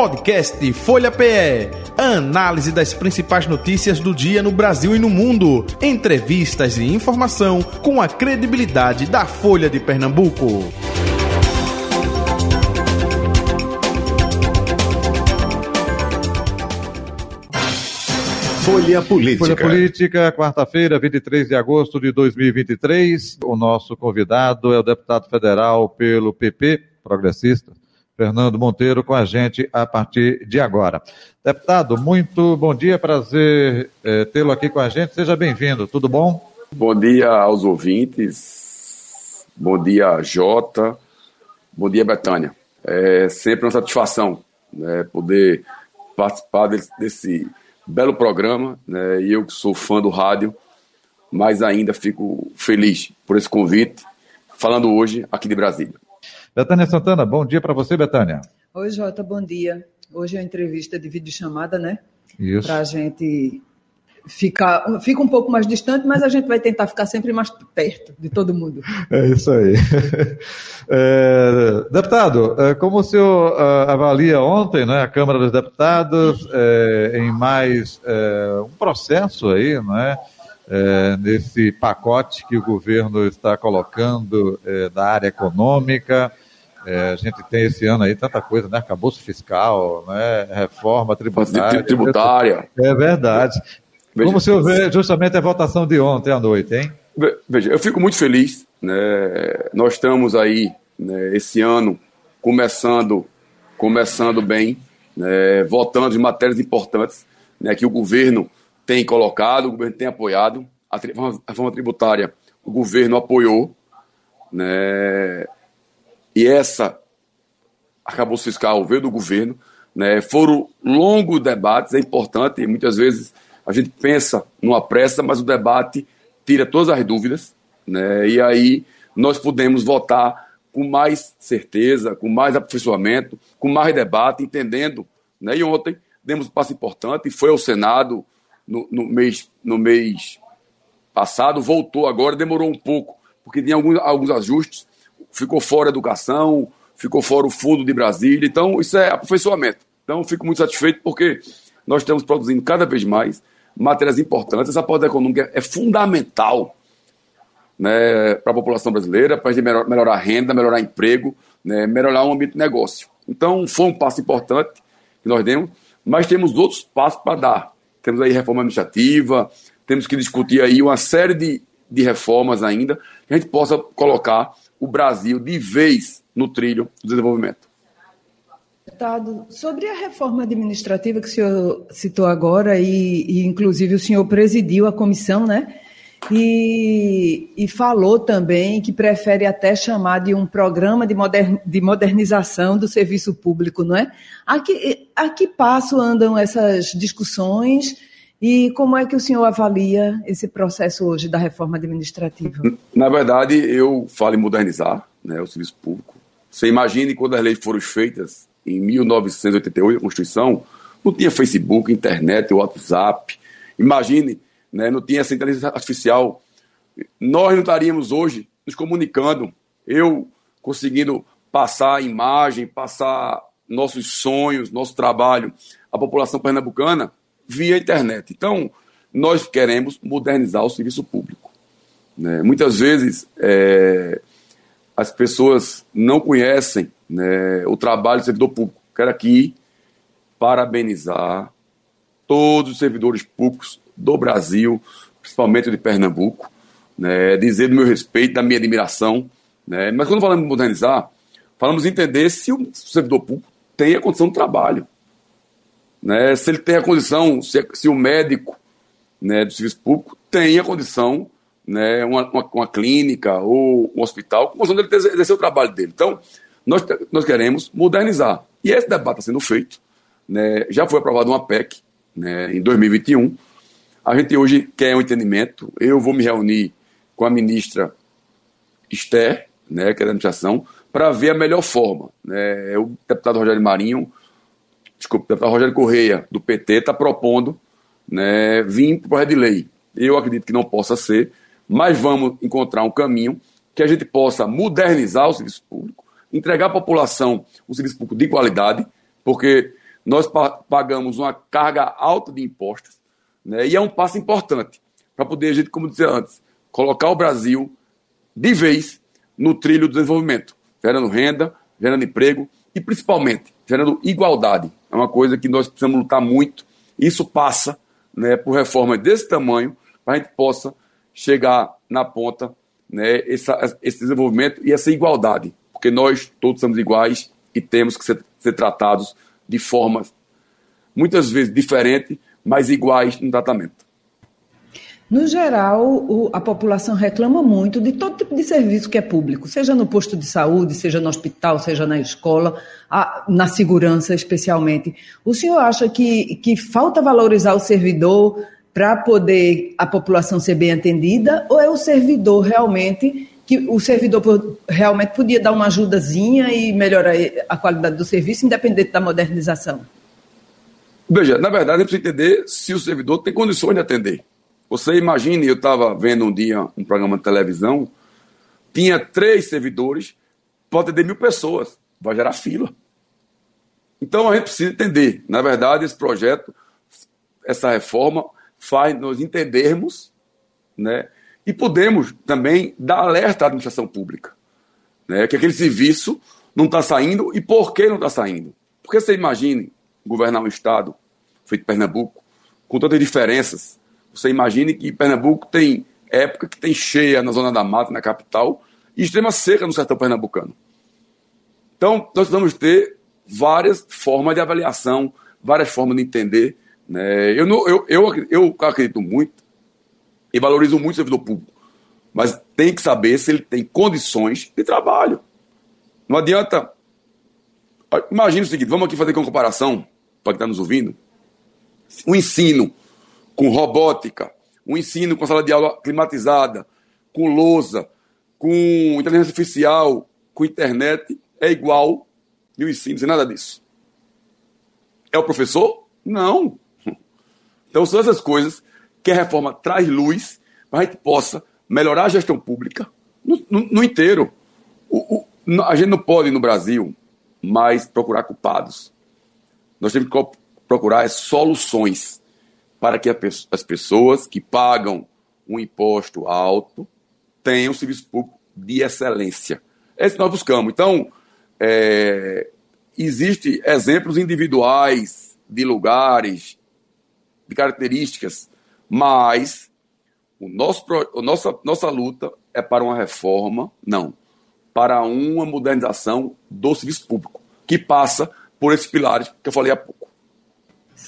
Podcast Folha PE. Análise das principais notícias do dia no Brasil e no mundo. Entrevistas e informação com a credibilidade da Folha de Pernambuco. Folha Política. Folha Política, quarta-feira, 23 de agosto de 2023. O nosso convidado é o deputado federal pelo PP, progressista, Fernando Monteiro, com a gente a partir de agora. Deputado, muito bom dia, prazer é, tê-lo aqui com a gente. Seja bem-vindo, tudo bom? Bom dia aos ouvintes, bom dia, Jota, bom dia, Betânia. É sempre uma satisfação né, poder participar desse, desse belo programa, né, e eu que sou fã do rádio, mas ainda fico feliz por esse convite, falando hoje aqui de Brasília. Betânia Santana, bom dia para você, Betânia. Oi, Jota, bom dia. Hoje é uma entrevista de videochamada, né? Isso. Para a gente ficar fica um pouco mais distante, mas a gente vai tentar ficar sempre mais perto de todo mundo. É isso aí. É, deputado, é, como o senhor uh, avalia ontem, né, a Câmara dos Deputados, é, em mais é, um processo aí, né, é, nesse pacote que o governo está colocando é, da área econômica, a gente tem esse ano aí tanta coisa, né? Acabouço fiscal, né? Reforma tributária. Tributária. É verdade. Veja, Como o senhor vê justamente a votação de ontem à noite, hein? Veja, eu fico muito feliz. Né? Nós estamos aí, né, esse ano, começando, começando bem, né, votando em matérias importantes né, que o governo tem colocado, o governo tem apoiado. A reforma tributária, o governo apoiou. Né, e essa acabou fiscal veio do governo. Né, foram longos debates, é importante, e muitas vezes a gente pensa numa pressa, mas o debate tira todas as dúvidas, né? E aí nós podemos votar com mais certeza, com mais aperfeiçoamento, com mais debate, entendendo. Né? E ontem demos um passo importante, foi ao Senado no, no, mês, no mês passado, voltou agora, demorou um pouco, porque tinha alguns, alguns ajustes, ficou fora a educação, ficou fora o fundo de Brasília, então isso é aperfeiçoamento. Então fico muito satisfeito porque nós estamos produzindo cada vez mais matérias importantes. Essa pauta econômica é fundamental né, para a população brasileira, para melhorar a renda, melhorar emprego, né, melhorar o ambiente de negócio. Então, foi um passo importante que nós demos, mas temos outros passos para dar. Temos aí reforma administrativa, temos que discutir aí uma série de, de reformas ainda, que a gente possa colocar o Brasil de vez no trilho do desenvolvimento. Deputado, sobre a reforma administrativa que o senhor citou agora, e, e inclusive o senhor presidiu a comissão, né? E, e, falou também que prefere até chamar de um programa de, de modernização do serviço público, não é? A que, a que passo andam essas discussões e como é que o senhor avalia esse processo hoje da reforma administrativa? Na verdade, eu falo em modernizar né, o serviço público. Você imagine quando as leis foram feitas em 1988, a Constituição, não tinha Facebook, internet, WhatsApp. Imagine, né, não tinha essa inteligência artificial. Nós não estaríamos hoje nos comunicando, eu conseguindo passar imagem, passar nossos sonhos, nosso trabalho à população pernambucana via internet. Então, nós queremos modernizar o serviço público. Né? Muitas vezes é, as pessoas não conhecem né, o trabalho do servidor público. Quero aqui parabenizar todos os servidores públicos do Brasil, principalmente de Pernambuco, né, dizer do meu respeito, da minha admiração. Né, mas quando falamos de modernizar, falamos entender se o servidor público tem a condição de trabalho. Né, se ele tem a condição, se, se o médico né, do serviço público tem a condição, né, uma, uma, uma clínica ou um hospital, com condição dele exercer o trabalho dele. Então, nós, nós queremos modernizar. E esse debate está sendo feito. Né, já foi aprovada uma PEC em 2021. A gente hoje quer um entendimento. Eu vou me reunir com a ministra Esther, né, que é da administração, para ver a melhor forma. Né. O deputado Rogério Marinho, desculpa, o deputado Rogério Correia, do PT, está propondo né, vir para o projeto de lei. Eu acredito que não possa ser, mas vamos encontrar um caminho que a gente possa modernizar o serviço público, entregar à população um serviço público de qualidade, porque nós pagamos uma carga alta de impostos, né? e é um passo importante para poder a gente, como disse antes, colocar o Brasil de vez no trilho do desenvolvimento, gerando renda, gerando emprego e principalmente gerando igualdade. É uma coisa que nós precisamos lutar muito. Isso passa né, por reformas desse tamanho para a gente possa chegar na ponta né, essa, esse desenvolvimento e essa igualdade, porque nós todos somos iguais e temos que ser, ser tratados de formas muitas vezes diferentes, mas iguais no tratamento. No geral, a população reclama muito de todo tipo de serviço que é público, seja no posto de saúde, seja no hospital, seja na escola, na segurança especialmente. O senhor acha que, que falta valorizar o servidor para poder a população ser bem atendida, ou é o servidor realmente que o servidor realmente podia dar uma ajudazinha e melhorar a qualidade do serviço, independente da modernização? Veja, na verdade, é preciso entender se o servidor tem condições de atender. Você imagine, eu estava vendo um dia um programa de televisão, tinha três servidores, pode atender mil pessoas, vai gerar fila. Então a gente precisa entender. Na verdade, esse projeto, essa reforma, faz nós entendermos, né? E podemos também dar alerta à administração pública, né? Que aquele serviço não está saindo e por que não está saindo? Porque você imagine governar um estado feito Pernambuco com tantas diferenças você imagine que Pernambuco tem época que tem cheia na zona da mata, na capital, e extrema seca no sertão pernambucano. Então, nós precisamos ter várias formas de avaliação, várias formas de entender. Né? Eu, não, eu, eu, eu acredito muito e valorizo muito o servidor público, mas tem que saber se ele tem condições de trabalho. Não adianta. Imagina o seguinte: vamos aqui fazer uma comparação, para quem está nos ouvindo. O ensino com robótica, um ensino com sala de aula climatizada, com lousa, com inteligência artificial, com internet, é igual e o ensino sem nada disso. É o professor? Não. Então são essas coisas que a reforma traz luz para a gente possa melhorar a gestão pública no, no, no inteiro. O, o, a gente não pode, no Brasil, mais procurar culpados. Nós temos que procurar soluções para que as pessoas que pagam um imposto alto tenham um serviço público de excelência. É isso que nós buscamos. Então, é, existem exemplos individuais de lugares, de características, mas o nosso, a nossa, nossa luta é para uma reforma, não, para uma modernização do serviço público, que passa por esses pilares que eu falei há pouco.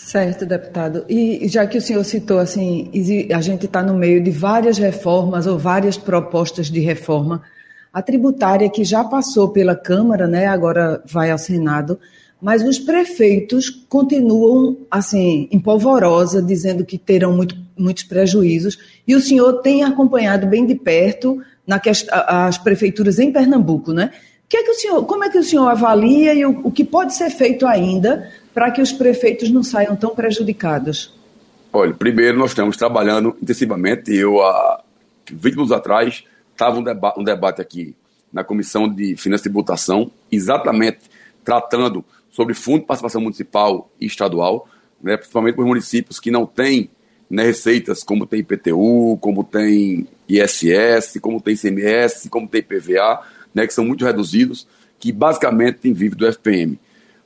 Certo, deputado. E já que o senhor citou, assim, a gente está no meio de várias reformas ou várias propostas de reforma. A tributária que já passou pela Câmara, né, agora vai ao Senado, mas os prefeitos continuam, assim, em polvorosa, dizendo que terão muito, muitos prejuízos. E o senhor tem acompanhado bem de perto na as prefeituras em Pernambuco, né? Que é que o senhor, como é que o senhor avalia e o, o que pode ser feito ainda para que os prefeitos não saiam tão prejudicados? Olha, primeiro nós estamos trabalhando intensivamente. Eu, há 20 minutos atrás, estava um, deba um debate aqui na Comissão de Finanças e Tributação, exatamente tratando sobre Fundo de Participação Municipal e Estadual, né, principalmente para os municípios que não têm né, receitas como tem IPTU, como tem ISS, como tem ICMS, como tem PVA, né, que são muito reduzidos, que basicamente vivem do FPM.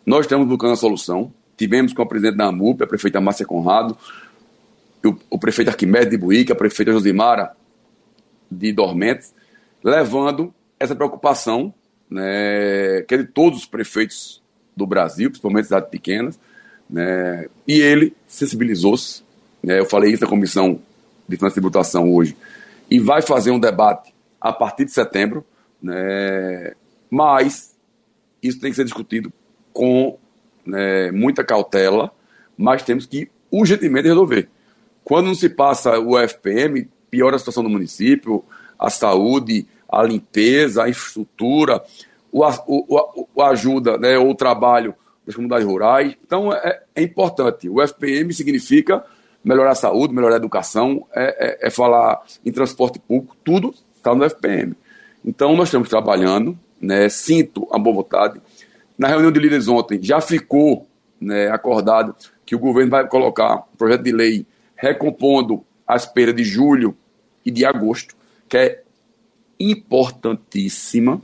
Nós estamos buscando a solução. Tivemos com a presidente da AMUP, a prefeita Márcia Conrado, o, o prefeito Arquimedes de Buíque, a prefeita Josimara de Dormentes, levando essa preocupação, né, que é de todos os prefeitos do Brasil, principalmente cidades pequenas, né, e ele sensibilizou-se. Né, eu falei isso na comissão de finanças e tributação hoje, e vai fazer um debate a partir de setembro, né, mas isso tem que ser discutido com né, muita cautela, mas temos que urgentemente resolver. Quando não se passa o FPM, piora a situação do município, a saúde, a limpeza, a infraestrutura, o, o, o ajuda, né, ou o trabalho das comunidades rurais. Então é, é, importante. O FPM significa melhorar a saúde, melhorar a educação, é, é, é falar em transporte público, tudo está no FPM. Então nós estamos trabalhando, né, sinto a boa vontade, na reunião de líderes ontem já ficou né, acordado que o governo vai colocar um projeto de lei recompondo as perdas de julho e de agosto, que é importantíssima,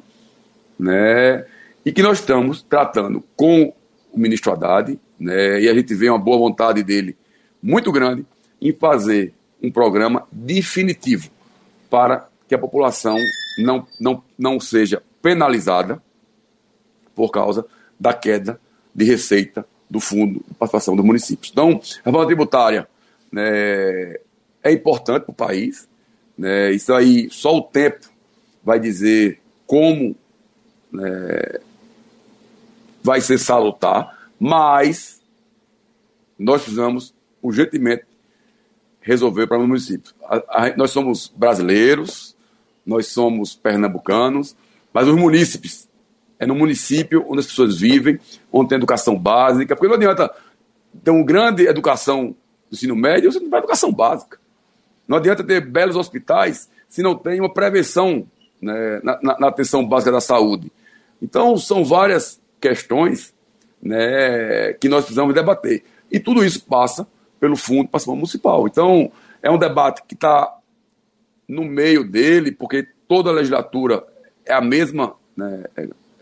né, e que nós estamos tratando com o ministro Haddad, né, e a gente vê uma boa vontade dele muito grande em fazer um programa definitivo para que a população não, não, não seja penalizada por causa da queda de receita do fundo de participação dos municípios. Então, a reforma tributária né, é importante para o país. Né, isso aí, só o tempo vai dizer como né, vai ser salutar, mas nós precisamos urgentemente resolver para o município. A, a, nós somos brasileiros, nós somos pernambucanos, mas os munícipes é no município onde as pessoas vivem, onde tem educação básica, porque não adianta ter uma grande educação do ensino médio se não tiver educação básica. Não adianta ter belos hospitais se não tem uma prevenção né, na, na, atenção básica da saúde. Então, são várias questões né, que nós precisamos debater. E tudo isso passa pelo Fundo Participação Municipal. Então, é um debate que está no meio dele, porque toda a legislatura é a mesma né,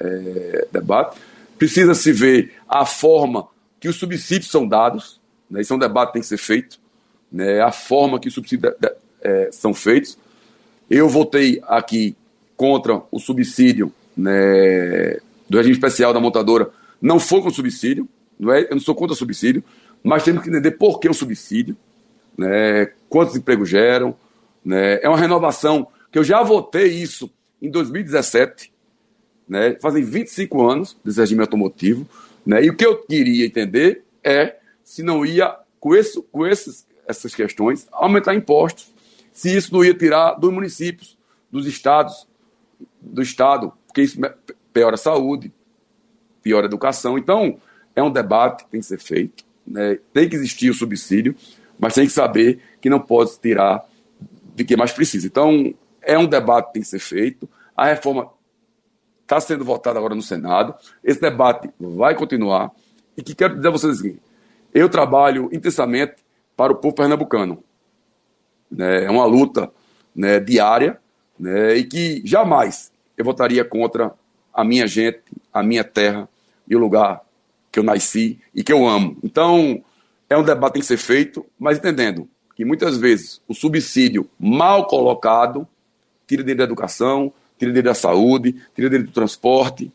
é, debate. Precisa se ver a forma que os subsídios são dados, né, isso é um debate que tem que ser feito, né, a forma que os subsídios de, de, é, são feitos. Eu votei aqui contra o subsídio né, do regime especial da montadora, não foi com subsídio, não é? eu não sou contra subsídio, mas temos que entender por que o subsídio, né, quantos empregos geram. Né, é uma renovação que eu já votei isso em 2017, né, fazem 25 anos desse regime automotivo. Né, e o que eu queria entender é se não ia, com, esse, com esses, essas questões, aumentar impostos, se isso não ia tirar dos municípios, dos estados, do Estado, porque isso piora a saúde, piora a educação. Então, é um debate que tem que ser feito. Né? Tem que existir o subsídio, mas tem que saber que não pode tirar de quem mais precisa. Então, é um debate que tem que ser feito. A reforma está sendo votada agora no Senado. Esse debate vai continuar. E que quero dizer a vocês aqui: eu trabalho intensamente para o povo pernambucano. Né? É uma luta né, diária né, e que jamais eu votaria contra a minha gente, a minha terra e o lugar que eu nasci e que eu amo. Então, é um debate que tem que ser feito, mas entendendo que muitas vezes o subsídio mal colocado tira dinheiro da educação, tira dinheiro da saúde, tira dinheiro do transporte,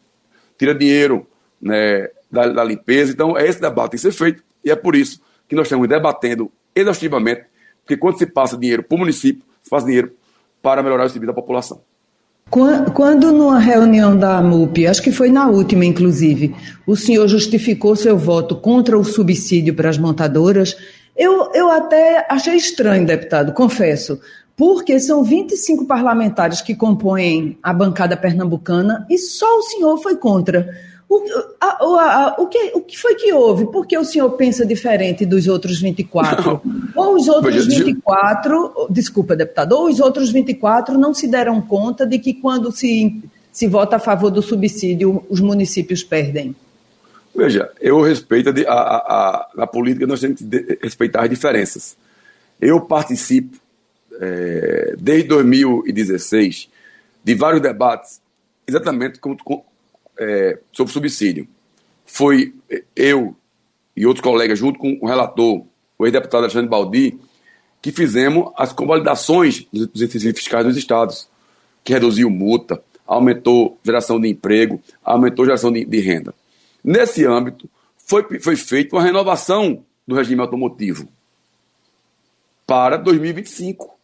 tira dinheiro né, da, da, limpeza. Então, é esse debate que tem que ser feito e é por isso que nós estamos debatendo exaustivamente, porque quando se passa dinheiro para o município, se faz dinheiro para melhorar o serviço da população. Quando numa reunião da MUP, acho que foi na última, inclusive, o senhor justificou seu voto contra o subsídio para as montadoras, eu, eu até achei estranho, deputado, confesso, porque são 25 parlamentares que compõem a bancada pernambucana e só o senhor foi contra. O, a, a, o, que, o que foi que houve? Por que o senhor pensa diferente dos outros 24? Ou os outros 24, desculpa, deputado, ou os outros 24 não se deram conta de que quando se, se vota a favor do subsídio, os municípios perdem? Veja, eu respeito a, a, a, política, nós temos que respeitar as diferenças. Eu participo, é, desde 2016, de vários debates, exatamente como, é, sobre subsídio. Foi eu e outros colegas, junto com o relator, o ex-deputado Alexandre Baldi, que fizemos as convalidações dos incentivos fiscais dos estados, que reduziu multa, aumentou geração de emprego, aumentou geração de, de renda. Nesse âmbito, foi, foi feita uma renovação do regime automotivo para 2025.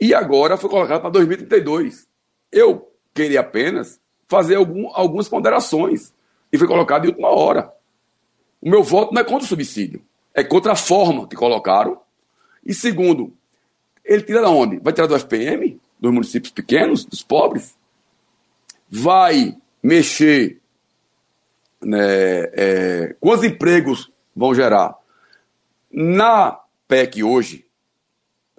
E agora foi colocado para 2032. Eu queria apenas fazer algum, algumas ponderações. E foi colocado em última hora. O meu voto não é contra o subsídio, é contra a forma que colocaram. E segundo, ele tira da onde? Vai tirar do FPM, dos municípios pequenos, dos pobres? Vai mexer né, é, quantos empregos vão gerar? Na PEC hoje,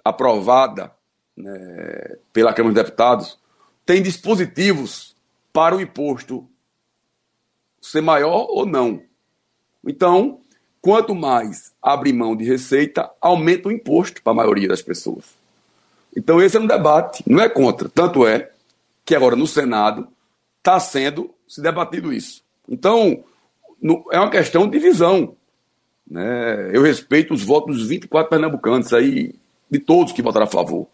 aprovada né, pela Câmara dos Deputados, tem dispositivos para o imposto ser maior ou não. Então, quanto mais abre mão de receita, aumenta o imposto para a maioria das pessoas. Então, esse é um debate, não é contra. Tanto é que agora no Senado está sendo se debatido isso. Então, no, é uma questão de visão. Né? Eu respeito os votos dos 24 pernambucanos, aí, de todos que votaram a favor.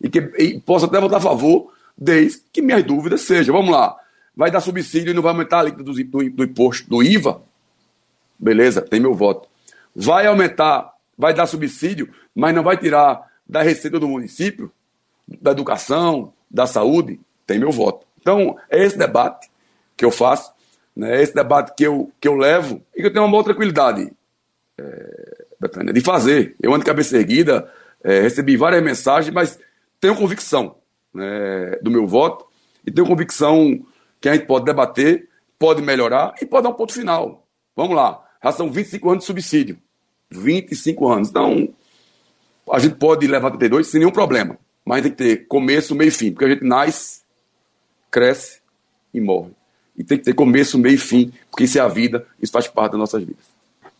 E que e posso até votar a favor, desde que minhas dúvidas sejam. Vamos lá. Vai dar subsídio e não vai aumentar a líquida do, do, do imposto do IVA? Beleza, tem meu voto. Vai aumentar, vai dar subsídio, mas não vai tirar da receita do município, da educação, da saúde? Tem meu voto. Então, é esse debate que eu faço, né, é esse debate que eu, que eu levo e que eu tenho uma boa tranquilidade é, de fazer. Eu ando de cabeça erguida, é, recebi várias mensagens, mas tenho convicção né, do meu voto e tenho convicção que a gente pode debater, pode melhorar e pode dar um ponto final. Vamos lá. Já são 25 anos de subsídio. 25 anos. Então, a gente pode levar 32 sem nenhum problema. Mas tem que ter começo, meio e fim. Porque a gente nasce, cresce e morre. E tem que ter começo, meio e fim. Porque isso é a vida, isso faz parte das nossas vidas.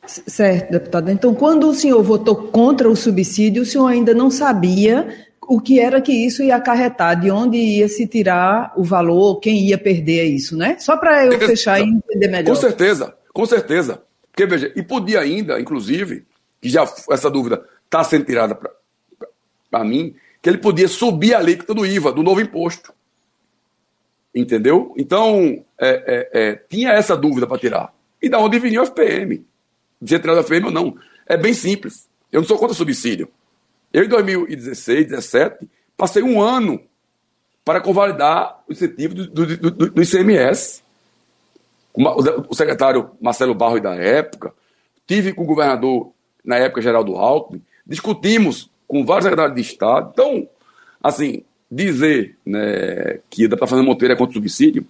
Certo, deputado. Então, quando o senhor votou contra o subsídio, o senhor ainda não sabia o que era que isso ia acarretar, de onde ia se tirar o valor, quem ia perder isso, né? Só para eu fechar e entender melhor. Com certeza, com certeza. Porque, veja, e podia ainda, inclusive, que já essa dúvida está sendo tirada para mim, que ele podia subir a alíquota do IVA, do novo imposto. Entendeu? Então, é, é, é, tinha essa dúvida para tirar. E da onde vinha o FPM? De ser tirado o FPM ou não? É bem simples. Eu não sou contra subsídio. Eu, em 2016, 2017, passei um ano para convalidar o incentivo do, do, do, do ICMS. O secretário Marcelo Barro da época, tive com o governador, na época, Geraldo Alckmin, discutimos com vários secretários de Estado. Então, assim, dizer né, que a Fernanda Monteiro é contra o subsídio,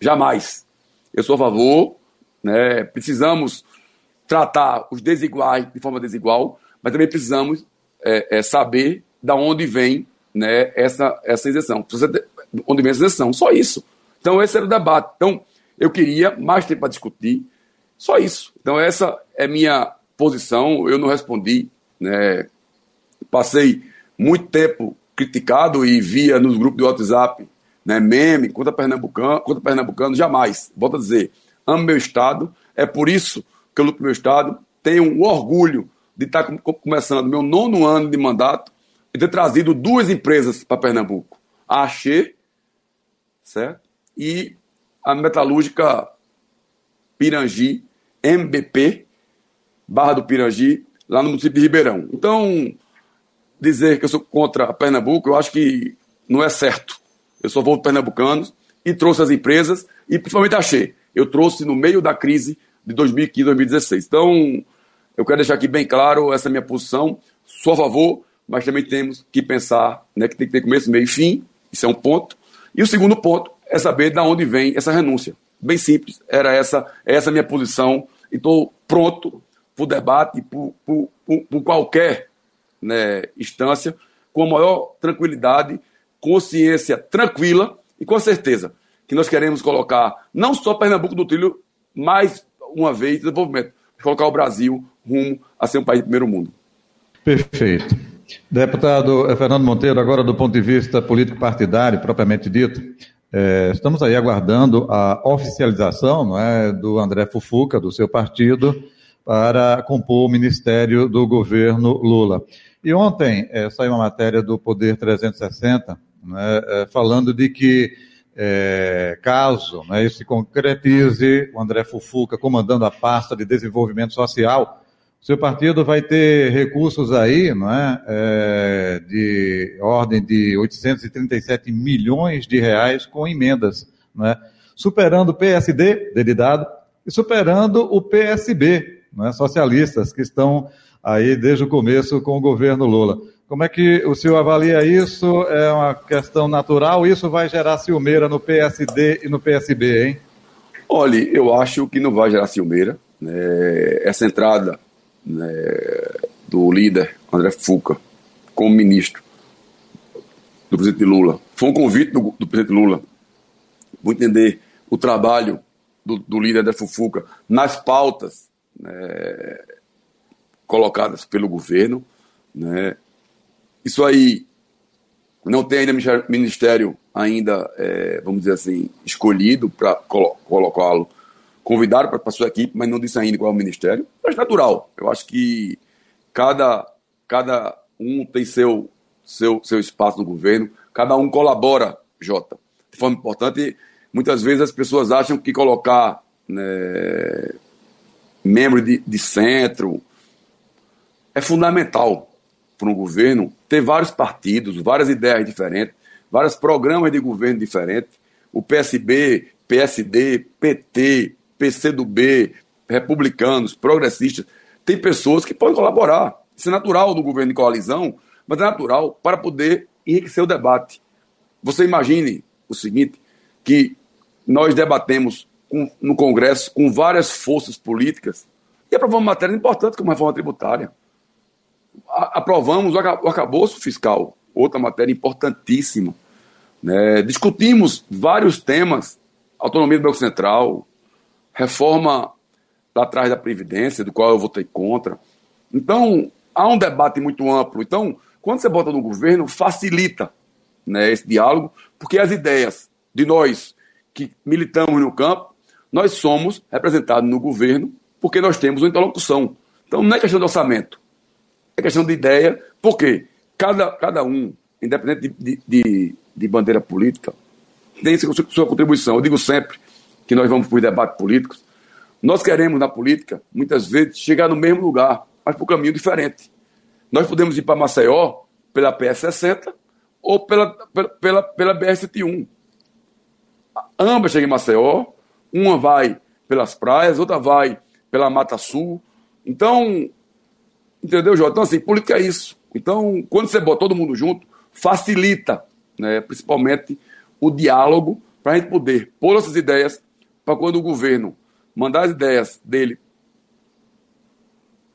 jamais. Eu sou a favor, né, precisamos tratar os desiguais de forma desigual, mas também precisamos é, é saber da onde vem né, essa, essa isenção. Onde vem essa isenção, só isso. Então, esse era o debate. Então, eu queria mais tempo para discutir, só isso. Então, essa é minha posição. Eu não respondi. Né? Passei muito tempo criticado e via nos grupos de WhatsApp né, meme contra pernambucano, contra pernambucano, jamais. Volto a dizer, amo meu estado, é por isso que eu luto meu estado, tenho um orgulho de estar começando meu nono ano de mandato e ter trazido duas empresas para Pernambuco. A Axê, certo? E a metalúrgica Pirangi, MBP, Barra do Pirangi, lá no município de Ribeirão. Então, dizer que eu sou contra Pernambuco, eu acho que não é certo. Eu só vou pernambucanos e trouxe as empresas e principalmente a Axê. Eu trouxe no meio da crise de 2015, 2016. Então, eu quero deixar aqui bem claro essa minha posição. Sou a favor, mas também temos que pensar né, que tem que ter começo, meio e fim. Isso é um ponto. E o segundo ponto é saber de onde vem essa renúncia. Bem simples. Era essa, essa minha posição. E estou pronto para o debate, por, qualquer né, instância, com a maior tranquilidade, consciência tranquila e com certeza que nós queremos colocar não só Pernambuco do trilho, mais uma vez desenvolvimento, colocar o Brasil rumo a ser um país de primeiro mundo. Perfeito. Deputado Fernando Monteiro, agora do ponto de vista político-partidário, propriamente dito, é, estamos aí aguardando a oficialização não é, do André Fufuca, do seu partido, para compor o ministério do governo Lula. E ontem é, saiu uma matéria do Poder 360, né, é, falando de que é, caso né, isso se concretize, o André Fufuca comandando a pasta de desenvolvimento social, seu partido vai ter recursos aí, não é, é, de ordem de 837 milhões de reais com emendas, não é, superando o PSD, dele dado, e superando o PSB, não é, socialistas, que estão aí desde o começo com o governo Lula. Como é que o senhor avalia isso? É uma questão natural? Isso vai gerar ciumeira no PSD e no PSB, hein? Olha, eu acho que não vai gerar ciumeira. Né? Essa entrada né, do líder André Fuca como ministro do presidente Lula foi um convite do, do presidente Lula. Vou entender o trabalho do, do líder André Fufuca nas pautas né, colocadas pelo governo. Né. Isso aí não tem ainda ministério ainda, é, vamos dizer assim, escolhido para colo colocá-lo, convidado para sua equipe, mas não disse ainda qual é o ministério. Acho natural. Eu acho que cada, cada um tem seu, seu, seu espaço no governo, cada um colabora, Jota, de forma importante. Muitas vezes as pessoas acham que colocar né, membro de, de centro é fundamental para um governo ter vários partidos, várias ideias diferentes, vários programas de governo diferentes. O PSB, PSD, PT, PCdoB, republicanos, progressistas, tem pessoas que podem colaborar. Isso é natural no governo de coalizão, mas é natural para poder enriquecer o debate. Você imagine o seguinte, que nós debatemos com, no Congresso com várias forças políticas e aprovamos matérias importantes como a reforma tributária. A, aprovamos o arcabouço fiscal, outra matéria importantíssima. Né? Discutimos vários temas, autonomia do Banco Central, reforma lá atrás da Previdência, do qual eu votei contra. Então, há um debate muito amplo. Então, quando você bota no governo, facilita né, esse diálogo, porque as ideias de nós que militamos no campo, nós somos representados no governo porque nós temos uma interlocução. Então, não é questão de orçamento, é questão de ideia, porque cada, cada um, independente de, de, de bandeira política, tem sua contribuição. Eu digo sempre que nós vamos para os debates políticos, nós queremos, na política, muitas vezes, chegar no mesmo lugar, mas por caminho diferente. Nós podemos ir para Maceió pela PS60 ou pela, pela, pela, pela BR-101. Ambas chegam em Maceió, uma vai pelas praias, outra vai pela Mata Sul. Então, entendeu, Jota? Então, assim, política é isso. Então, quando você bota todo mundo junto, facilita, né, principalmente, o diálogo para a gente poder pôr nossas ideias para quando o governo mandar as ideias dele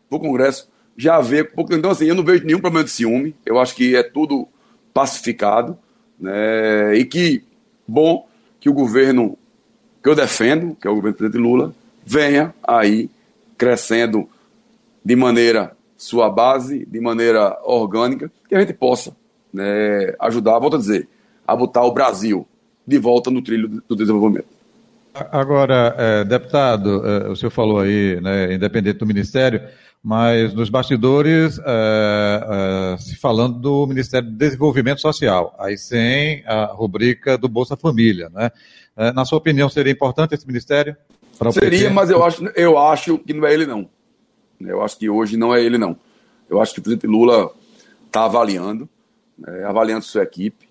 para o Congresso, já ver. Porque, então, assim, eu não vejo nenhum problema de ciúme. Eu acho que é tudo pacificado. Né, e que, bom que o governo que eu defendo, que é o governo do presidente Lula, venha aí crescendo de maneira sua base, de maneira orgânica, que a gente possa né, ajudar, volto a dizer, a botar o Brasil de volta no trilho do desenvolvimento. Agora, é, deputado, é, o senhor falou aí, né, independente do Ministério, mas nos bastidores, é, é, se falando do Ministério do Desenvolvimento Social, aí sem a rubrica do Bolsa Família, né? É, na sua opinião, seria importante esse ministério? Seria, mas eu acho, eu acho que não é ele não. Eu acho que hoje não é ele não. Eu acho que o presidente Lula está avaliando, né, avaliando sua equipe,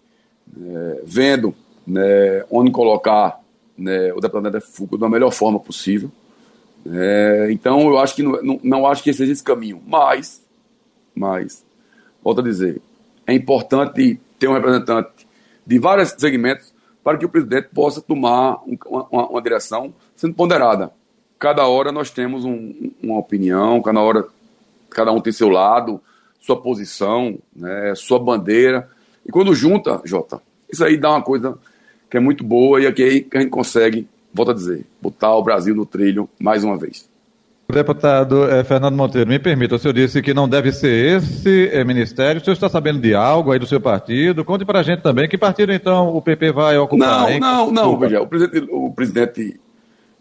né, vendo né, onde colocar né, o deputado André Fuca da melhor forma possível. É, então eu acho que não, não, não, acho que seja esse caminho. Mas, mas, volto a dizer, é importante ter um representante de vários segmentos para que o presidente possa tomar uma, uma, uma direção sendo ponderada. Cada hora nós temos um, uma opinião, cada hora cada um tem seu lado, sua posição, né, sua bandeira. E quando junta, Jota, isso aí dá uma coisa que é muito boa e aqui a gente consegue, volto a dizer, botar o Brasil no trilho mais uma vez. Deputado eh, Fernando Monteiro, me permita, o senhor disse que não deve ser esse eh, ministério. O senhor está sabendo de algo aí do seu partido? Conte para a gente também. Que partido, então, o PP vai ocupar? Não, hein? não, não. Veja, o presidente, o presidente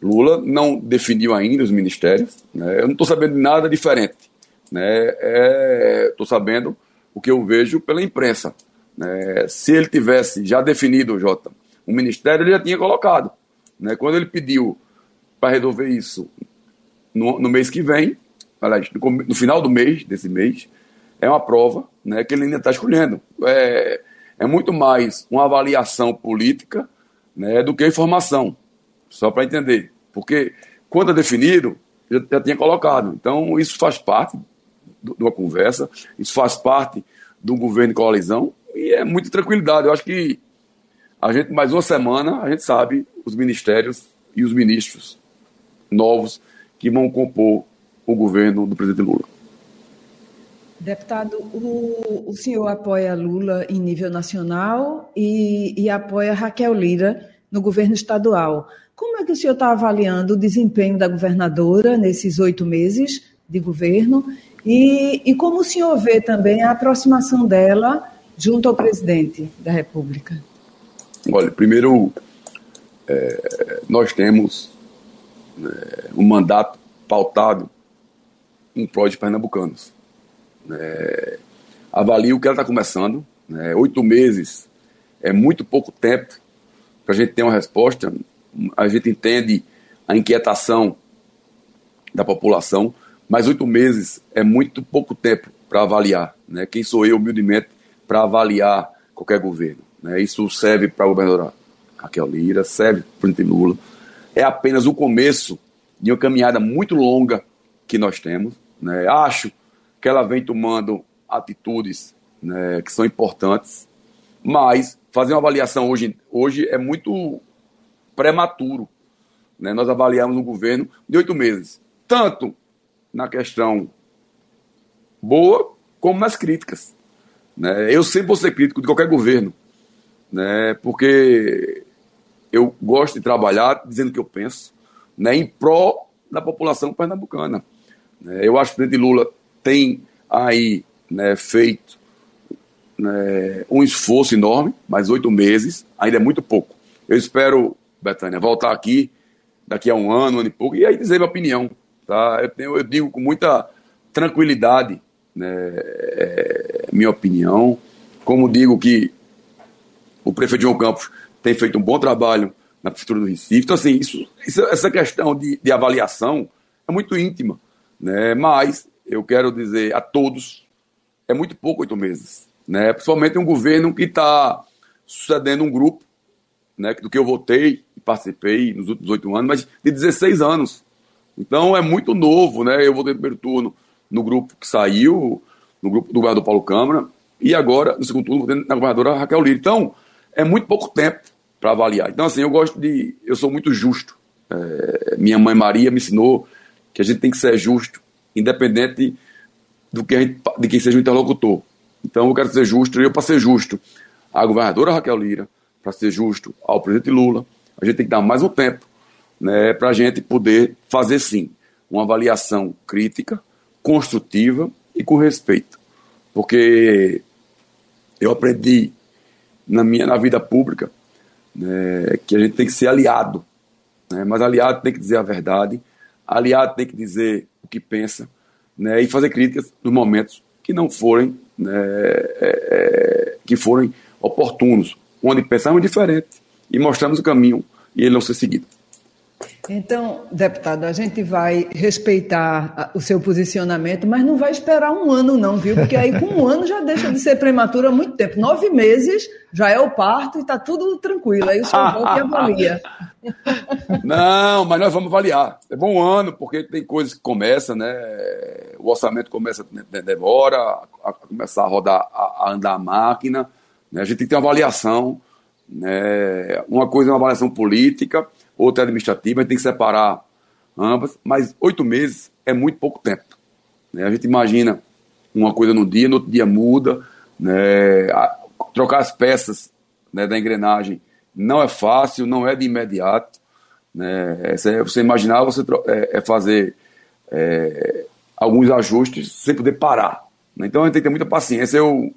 Lula não definiu ainda os ministérios. Né? Eu não estou sabendo de nada diferente. Estou né? é, sabendo o que eu vejo pela imprensa. Né? Se ele tivesse já definido, Jota, o ministério, ele já tinha colocado. Né? Quando ele pediu para resolver isso no, no, mês que vem, aliás, no, no, final do mês, desse mês, é uma prova né, que ele ainda está escolhendo. É, é muito mais uma avaliação política né, do que informação, só para entender. Porque quando é definido, já, já tinha colocado. Então, isso faz parte de uma conversa, isso faz parte do governo de coalizão e é muita tranquilidade. Eu acho que a gente, mais uma semana, a gente sabe os ministérios e os ministros novos que vão compor o governo do presidente Lula. Deputado, o, o senhor apoia Lula em nível nacional e, e apoia Raquel Lira no governo estadual. Como é que o senhor está avaliando o desempenho da governadora nesses oito meses de governo e, e como o senhor vê também a aproximação dela junto ao presidente da República? Olha, primeiro, é, nós temos é, um mandato pautado em prol de pernambucanos. É, avalie o que ela está começando. Né, oito meses é muito pouco tempo para a gente ter uma resposta. A gente entende a inquietação da população, mas oito meses é muito pouco tempo para avaliar. Né? Quem sou eu, humildemente, para avaliar qualquer governo? Né? Isso serve para a governadora Raquel Lira, serve para o presidente Lula. É apenas o começo de uma caminhada muito longa que nós temos. Né? Acho que ela vem tomando atitudes né, que são importantes, mas fazer uma avaliação hoje, hoje é muito prematuro. Né? Nós avaliamos um governo de oito meses, tanto na questão boa como nas críticas. Né? Eu sempre vou ser crítico de qualquer governo, né? porque eu gosto de trabalhar dizendo o que eu penso, né? em pró da população pernambucana. Né? Eu acho que o presidente Lula tem aí né, feito né, um esforço enorme, mas oito meses ainda é muito pouco. Eu espero, Betânia, voltar aqui daqui a um ano, um ano e pouco, e aí dizer minha opinião. Tá? Eu, tenho, eu digo com muita tranquilidade né, é, minha opinião. Como digo que o prefeito João Campos tem feito um bom trabalho na prefeitura do Recife. Então, assim, isso, isso, essa questão de, de avaliação é muito íntima. Né? Mas eu quero dizer a todos, é muito pouco oito meses. Né? Principalmente um governo que está sucedendo um grupo, né, do que eu votei e participei nos últimos oito anos, mas de 16 anos. Então é muito novo, né? Eu votei no primeiro turno no grupo que saiu, no grupo do governador Paulo Câmara, e agora, no segundo turno, na governadora Raquel Lira. Então, é muito pouco tempo para avaliar. Então, assim, eu gosto de. Eu sou muito justo. É, minha mãe Maria me ensinou que a gente tem que ser justo, independente do que gente, de quem seja o interlocutor. Então, eu quero ser justo, e eu, para ser justo, a governadora Raquel Lira, para ser justo ao presidente Lula, a gente tem que dar mais um tempo né, para a gente poder fazer, sim, uma avaliação crítica, construtiva e com respeito. Porque eu aprendi na minha na vida pública né, que a gente tem que ser aliado, né, mas aliado tem que dizer a verdade, aliado tem que dizer o que pensa né, e fazer críticas nos momentos que não forem né, é, é, que forem oportunos, onde pensamos diferente e mostramos o caminho e ele não ser seguido. Então, deputado, a gente vai respeitar o seu posicionamento, mas não vai esperar um ano, não, viu? Porque aí com um ano já deixa de ser prematuro há muito tempo. Nove meses já é o parto e está tudo tranquilo. Aí o senhor volta e avalia. Não, mas nós vamos avaliar. É bom um ano, porque tem coisas que começam, né? O orçamento começa, demora a começar a rodar, a andar a máquina. Né? A gente tem que ter uma avaliação. Né? Uma coisa é uma avaliação política outra administrativa, a gente tem que separar ambas, mas oito meses é muito pouco tempo. Né? A gente imagina uma coisa no dia, no outro dia muda, né? a, trocar as peças né, da engrenagem não é fácil, não é de imediato. Né? É, você imaginar você é, é fazer é, alguns ajustes sem poder parar. Né? Então a gente tem que ter muita paciência. Eu,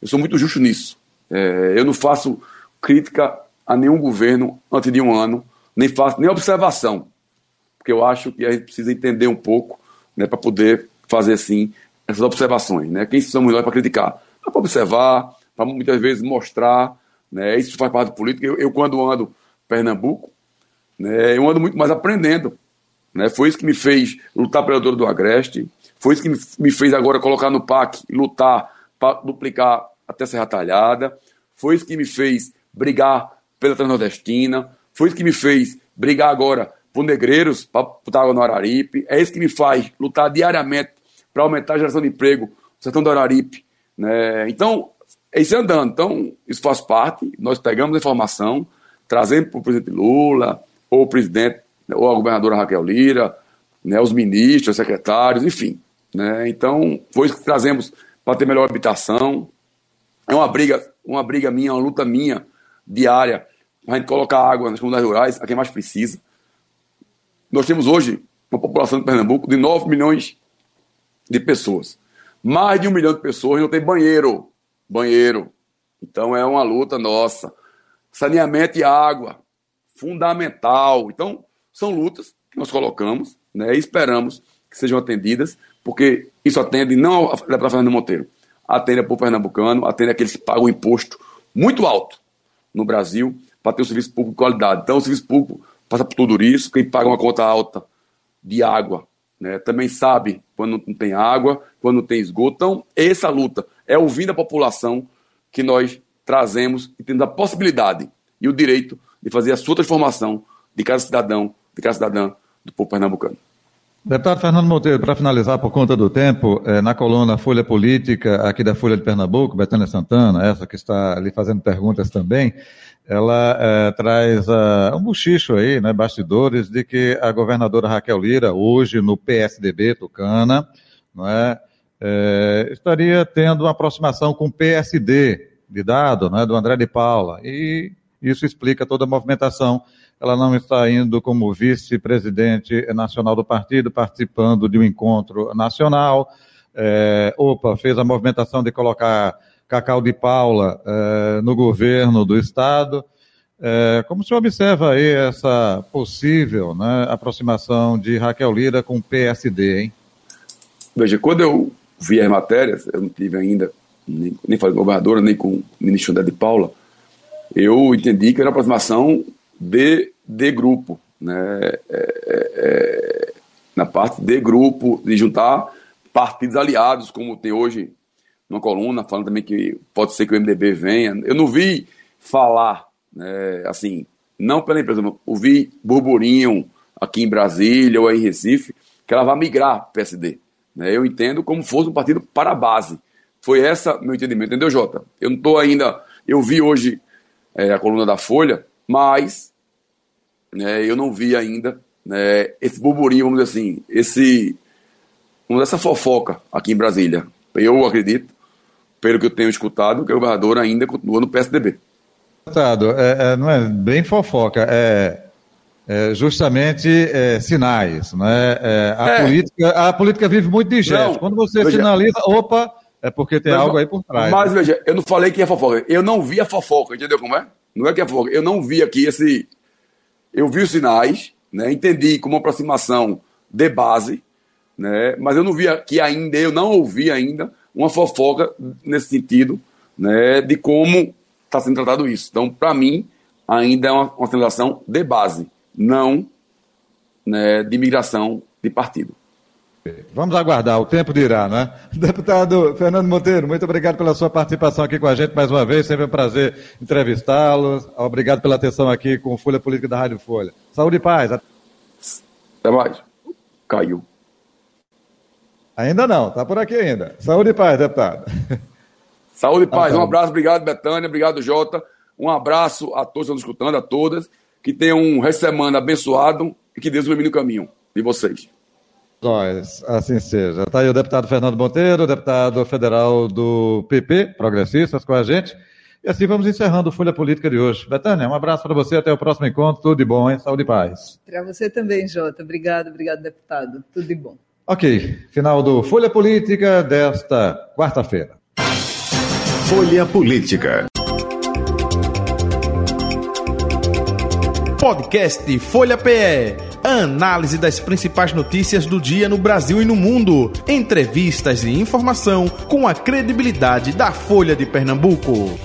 eu sou muito justo nisso. É, eu não faço crítica a nenhum governo antes de um ano nem faço nem observação, porque eu acho que a gente precisa entender um pouco né, para poder fazer assim essas observações. Né? Quem somos nós para criticar? Para observar, para muitas vezes mostrar. Né? Isso faz parte da política. Eu, eu, quando ando Pernambuco, né, eu ando muito mais aprendendo. Né? Foi isso que me fez lutar pela dor do Agreste, foi isso que me fez agora colocar no PAC e lutar para duplicar até Serra Talhada, foi isso que me fez brigar pela Transnordestina, foi isso que me fez brigar agora por negreiros, para botar água no Araripe. É isso que me faz lutar diariamente para aumentar a geração de emprego no sertão do Araripe. Né? Então, é isso andando. Então, isso faz parte. Nós pegamos a informação, trazemos para o presidente Lula, ou o presidente, ou a governadora Raquel Lira, né, os ministros, os secretários, enfim. Né? Então, foi isso que trazemos para ter melhor habitação. É uma briga, uma briga minha, uma luta minha diária a gente colocar água nas comunidades rurais, a quem mais precisa. Nós temos hoje uma população de Pernambuco de 9 milhões de pessoas. Mais de um milhão de pessoas não tem banheiro. Banheiro. Então é uma luta nossa. Saneamento e água. Fundamental. Então, são lutas que nós colocamos né, e esperamos que sejam atendidas, porque isso atende não a para Fernando Monteiro, atende a povo pernambucano, atende aqueles que pagam imposto muito alto no Brasil para ter um serviço público de qualidade. Então, o serviço público passa por tudo isso, quem paga uma conta alta de água né, também sabe quando não tem água, quando não tem esgoto. Então, essa luta é ouvindo a população que nós trazemos e temos a possibilidade e o direito de fazer a sua transformação de cada cidadão, de cada cidadã do povo pernambucano. Deputado Fernando Monteiro, para finalizar por conta do tempo, é, na coluna Folha Política, aqui da Folha de Pernambuco, Betânia Santana, essa que está ali fazendo perguntas também, ela é, traz uh, um buchicho aí, né, bastidores, de que a governadora Raquel Lira, hoje no PSDB Tucana, não é, é, estaria tendo uma aproximação com o PSD de dado, né, do André de Paula, e isso explica toda a movimentação ela não está indo como vice-presidente nacional do partido, participando de um encontro nacional. É, opa, fez a movimentação de colocar Cacau de Paula é, no governo do Estado. É, como senhor observa aí essa possível né, aproximação de Raquel Lira com o PSD, hein? Veja, quando eu vi as matérias, eu não tive ainda, nem, nem com a governadora, nem com o ministro André de Paula, eu entendi que era uma aproximação de, de grupo, né? É, é, é, na parte de grupo, de juntar partidos aliados, como tem hoje uma coluna, falando também que pode ser que o MDB venha. Eu não vi falar, né, assim, não pela empresa, eu ouvi burburinho aqui em Brasília ou em Recife, que ela vai migrar para PSD. Né? Eu entendo como fosse um partido para a base. Foi essa meu entendimento, entendeu, Jota? Eu não estou ainda. Eu vi hoje é, a coluna da Folha, mas né, eu não vi ainda né, esse burburinho, vamos dizer assim, esse, vamos dizer, essa fofoca aqui em Brasília. Eu acredito, pelo que eu tenho escutado, que o governador ainda continua no PSDB. É, é, não é bem fofoca, é, é justamente é, sinais. Né? A, é. Política, a política vive muito de gestos. Quando você veja, sinaliza, opa, é porque tem algo aí por trás. Mas né? veja, eu não falei que é fofoca, eu não vi a fofoca, entendeu como é? Não é que é fofoca, eu não vi aqui esse, eu vi os sinais, né, entendi como aproximação de base, né, mas eu não vi aqui ainda, eu não ouvi ainda uma fofoca nesse sentido né, de como está sendo tratado isso. Então, para mim, ainda é uma, uma sinalização de base, não né, de migração de partido. Vamos aguardar, o tempo dirá, né? Deputado Fernando Monteiro, muito obrigado pela sua participação aqui com a gente mais uma vez, sempre um prazer entrevistá-lo. Obrigado pela atenção aqui com Folha Política da Rádio Folha. Saúde e paz. Até mais. Caiu. Ainda não, tá por aqui ainda. Saúde e paz, deputado. Saúde e paz, um abraço, obrigado Betânia, obrigado Jota, um abraço a todos que estão escutando, a todas, que tenham um semana abençoado e que Deus ilumine o caminho de vocês. Nós, assim seja. Está aí o deputado Fernando Monteiro, deputado federal do PP, Progressistas, com a gente. E assim vamos encerrando o Folha Política de hoje. Betânia, um abraço para você, até o próximo encontro. Tudo de bom, hein? Saúde e paz. Para você também, Jota. Obrigado, obrigado, deputado. Tudo de bom. Ok, final do Folha Política desta quarta-feira. Folha Política. Podcast Folha PE análise das principais notícias do dia no Brasil e no mundo, entrevistas e informação com a credibilidade da Folha de Pernambuco.